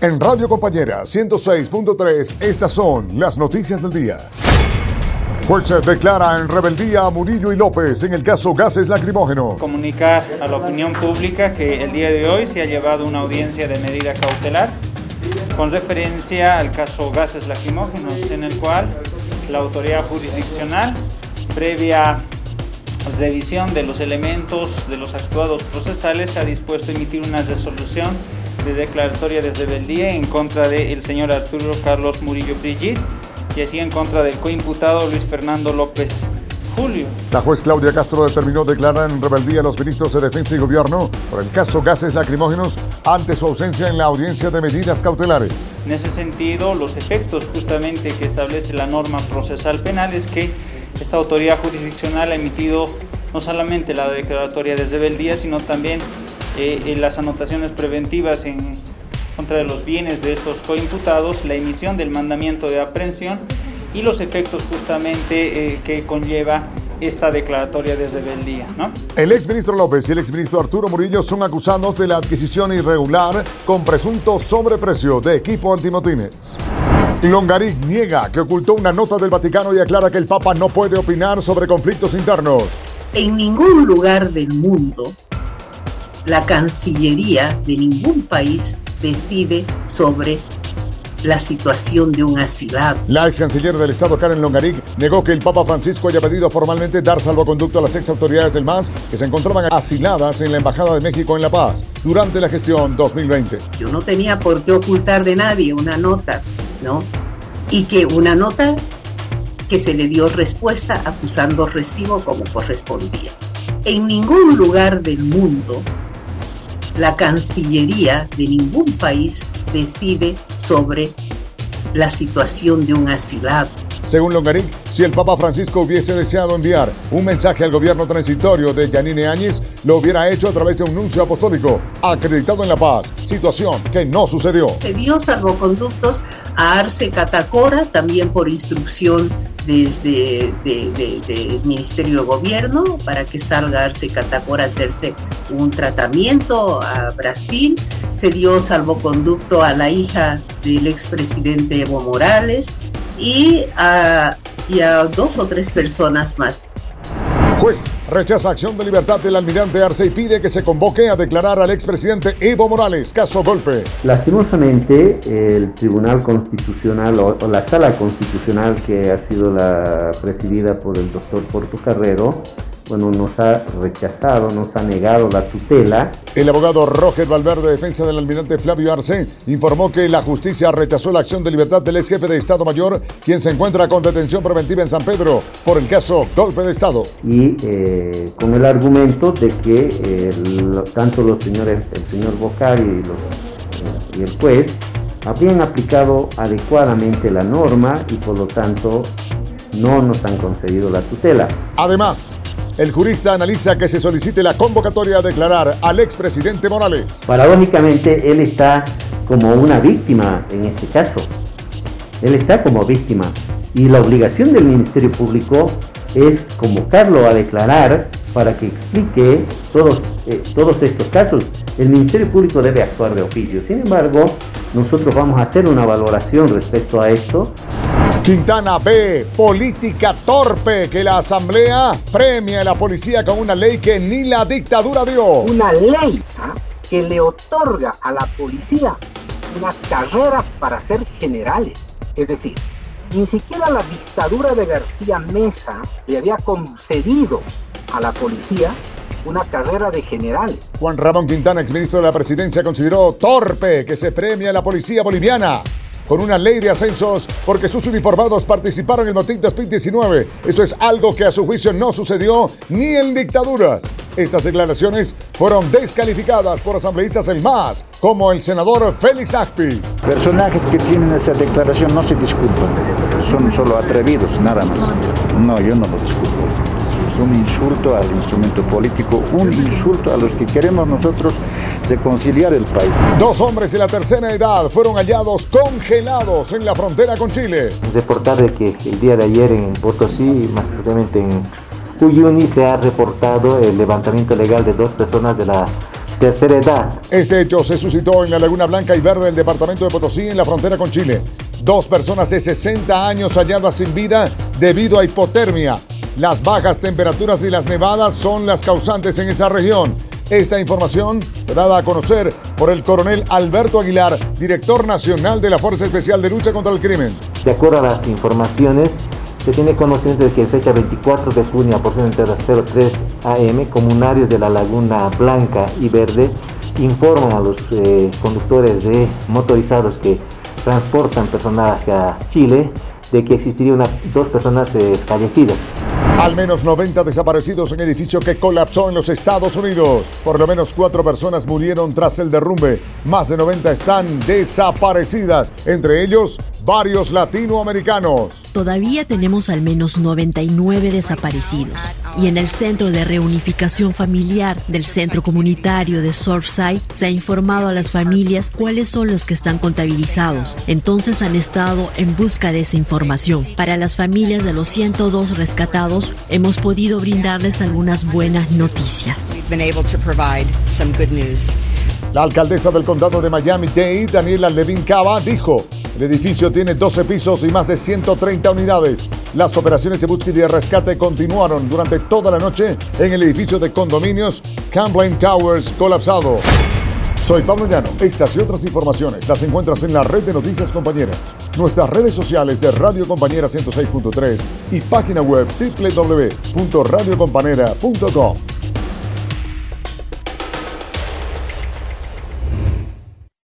En Radio Compañera 106.3, estas son las noticias del día. Juez declara en rebeldía a Murillo y López en el caso gases lacrimógenos. Comunicar a la opinión pública que el día de hoy se ha llevado una audiencia de medida cautelar con referencia al caso gases lacrimógenos, en el cual la autoridad jurisdiccional, previa revisión de los elementos de los actuados procesales, ha dispuesto a emitir una resolución de declaratoria de rebeldía en contra del señor Arturo Carlos Murillo Brigitte y así en contra del coimputado Luis Fernando López Julio. La juez Claudia Castro determinó declarar en rebeldía a los ministros de Defensa y Gobierno por el caso gases lacrimógenos ante su ausencia en la audiencia de medidas cautelares. En ese sentido, los efectos justamente que establece la norma procesal penal es que esta autoridad jurisdiccional ha emitido no solamente la declaratoria de rebeldía, sino también eh, las anotaciones preventivas en contra de los bienes de estos coimputados, la emisión del mandamiento de aprehensión y los efectos justamente eh, que conlleva esta declaratoria de rebeldía. ¿no? El exministro López y el exministro Arturo Murillo son acusados de la adquisición irregular con presunto sobreprecio de equipo antimotines. Longaric niega que ocultó una nota del Vaticano y aclara que el Papa no puede opinar sobre conflictos internos. En ningún lugar del mundo la Cancillería de ningún país decide sobre la situación de un asilado. La ex canciller del Estado, Karen Longaric, negó que el Papa Francisco haya pedido formalmente dar salvoconducto a las ex autoridades del MAS que se encontraban asiladas en la Embajada de México en La Paz durante la gestión 2020. Yo no tenía por qué ocultar de nadie una nota, ¿no? Y que una nota que se le dio respuesta acusando recibo como correspondía. En ningún lugar del mundo la Cancillería de ningún país decide sobre la situación de un asilado. Según Longaric, si el Papa Francisco hubiese deseado enviar un mensaje al gobierno transitorio de Yanine Áñez, lo hubiera hecho a través de un nuncio apostólico acreditado en La Paz, situación que no sucedió. Se dio salvoconductos a Arce Catacora, también por instrucción desde el Ministerio de Gobierno para que salga Arce Catacora a hacerse un tratamiento a Brasil. Se dio salvoconducto a la hija del expresidente Evo Morales y a, y a dos o tres personas más. Juez rechaza acción de libertad del almirante Arce y pide que se convoque a declarar al expresidente Evo Morales, caso golpe. Lastimosamente, el Tribunal Constitucional o, la Sala Constitucional que ha sido la presidida por el doctor Portocarrero bueno, nos ha rechazado, nos ha negado la tutela. El abogado Roger Valverde, defensa del almirante Flavio Arce, informó que la justicia rechazó la acción de libertad del ex jefe de Estado Mayor, quien se encuentra con detención preventiva en San Pedro por el caso golpe de Estado. Y eh, con el argumento de que eh, tanto los señores, el señor Bocari y, eh, y el juez habían aplicado adecuadamente la norma y por lo tanto no nos han concedido la tutela. Además, el jurista analiza que se solicite la convocatoria a declarar al expresidente Morales. Paradójicamente, él está como una víctima en este caso. Él está como víctima. Y la obligación del Ministerio Público es convocarlo a declarar para que explique todos, eh, todos estos casos. El Ministerio Público debe actuar de oficio. Sin embargo, nosotros vamos a hacer una valoración respecto a esto Quintana B, política torpe que la Asamblea premia a la policía con una ley que ni la dictadura dio. Una ley ¿ah? que le otorga a la policía una carrera para ser generales. Es decir, ni siquiera la dictadura de García Mesa le había concedido a la policía una carrera de generales. Juan Ramón Quintana, exministro de la presidencia, consideró torpe que se premia a la policía boliviana con una ley de ascensos porque sus uniformados participaron en el motín 2019. Eso es algo que a su juicio no sucedió ni en dictaduras. Estas declaraciones fueron descalificadas por asambleístas del MAS, como el senador Félix Agpi. Personajes que tienen esa declaración no se disculpan, son solo atrevidos, nada más. No, yo no lo disculpo un insulto al instrumento político, un insulto a los que queremos nosotros reconciliar el país. Dos hombres de la tercera edad fueron hallados congelados en la frontera con Chile. Reportar de que el día de ayer en Potosí, más precisamente en Uyuni, se ha reportado el levantamiento legal de dos personas de la tercera edad. Este hecho se suscitó en la Laguna Blanca y Verde del departamento de Potosí en la frontera con Chile. Dos personas de 60 años halladas sin vida debido a hipotermia. Las bajas temperaturas y las nevadas son las causantes en esa región. Esta información fue dada a conocer por el coronel Alberto Aguilar, director nacional de la Fuerza Especial de Lucha contra el Crimen. De acuerdo a las informaciones, se tiene conocimiento de que el fecha 24 de junio, a porción entre las 03 AM, comunarios de la Laguna Blanca y Verde informan a los eh, conductores de motorizados que transportan personal hacia Chile de que existiría una, dos personas eh, fallecidas. Al menos 90 desaparecidos en edificio que colapsó en los Estados Unidos. Por lo menos cuatro personas murieron tras el derrumbe. Más de 90 están desaparecidas, entre ellos varios latinoamericanos. Todavía tenemos al menos 99 desaparecidos. Y en el Centro de Reunificación Familiar del Centro Comunitario de Surfside se ha informado a las familias cuáles son los que están contabilizados. Entonces han estado en busca de esa información. Para las familias de los 102 rescatados, hemos podido brindarles algunas buenas noticias. La alcaldesa del condado de Miami-Dade, Daniela Levin Cava, dijo, el edificio tiene 12 pisos y más de 130 unidades. Las operaciones de búsqueda y de rescate continuaron durante toda la noche en el edificio de condominios Camplain Towers colapsado. Soy Pablo Llano. Estas y otras informaciones las encuentras en la red de Noticias Compañera, nuestras redes sociales de Radio Compañera 106.3 y página web www.radiocompanera.com.